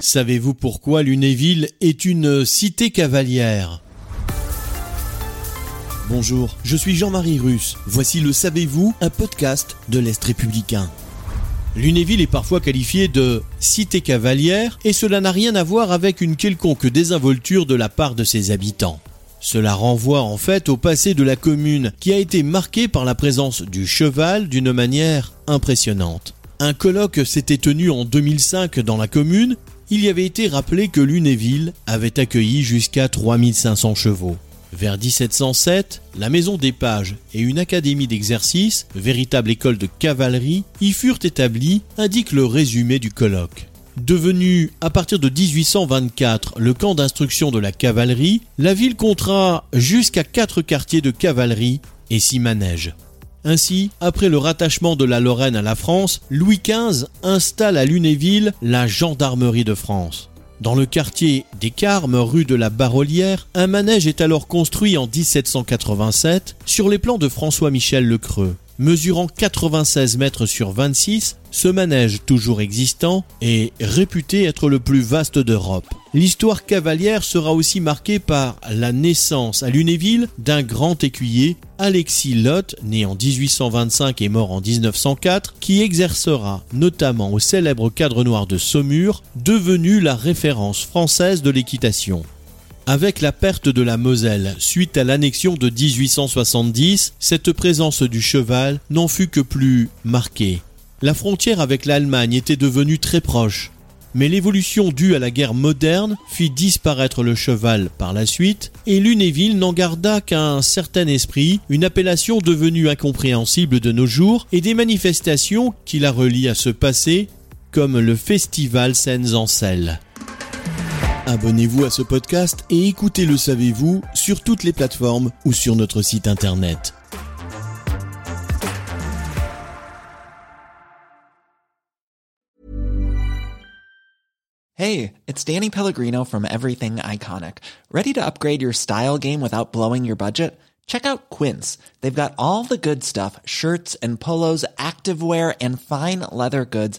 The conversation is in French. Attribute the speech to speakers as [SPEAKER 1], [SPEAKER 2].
[SPEAKER 1] Savez-vous pourquoi Lunéville est une cité cavalière Bonjour, je suis Jean-Marie Russe. Voici le Savez-vous, un podcast de l'Est républicain. Lunéville est parfois qualifiée de cité cavalière et cela n'a rien à voir avec une quelconque désinvolture de la part de ses habitants. Cela renvoie en fait au passé de la commune qui a été marqué par la présence du cheval d'une manière impressionnante. Un colloque s'était tenu en 2005 dans la commune. Il y avait été rappelé que Lunéville avait accueilli jusqu'à 3500 chevaux. Vers 1707, la maison des pages et une académie d'exercice, véritable école de cavalerie, y furent établies, indique le résumé du colloque. Devenu à partir de 1824 le camp d'instruction de la cavalerie, la ville comptera jusqu'à quatre quartiers de cavalerie et six manèges. Ainsi, après le rattachement de la Lorraine à la France, Louis XV installe à Lunéville la gendarmerie de France. Dans le quartier des Carmes, rue de la Barolière, un manège est alors construit en 1787 sur les plans de François-Michel Lecreux. Mesurant 96 mètres sur 26, ce manège toujours existant est réputé être le plus vaste d'Europe. L'histoire cavalière sera aussi marquée par la naissance à Lunéville d'un grand écuyer, Alexis Lotte, né en 1825 et mort en 1904, qui exercera notamment au célèbre cadre noir de Saumur, devenu la référence française de l'équitation. Avec la perte de la Moselle suite à l'annexion de 1870, cette présence du cheval n'en fut que plus marquée. La frontière avec l'Allemagne était devenue très proche, mais l'évolution due à la guerre moderne fit disparaître le cheval par la suite, et Lunéville n'en garda qu'un certain esprit, une appellation devenue incompréhensible de nos jours, et des manifestations qui la relient à ce passé, comme le festival Scènes en Selle. Abonnez-vous à ce podcast et écoutez Le Savez-vous sur toutes les plateformes ou sur notre site internet.
[SPEAKER 2] Hey, it's Danny Pellegrino from Everything Iconic. Ready to upgrade your style game without blowing your budget? Check out Quince. They've got all the good stuff shirts and polos, activewear, and fine leather goods,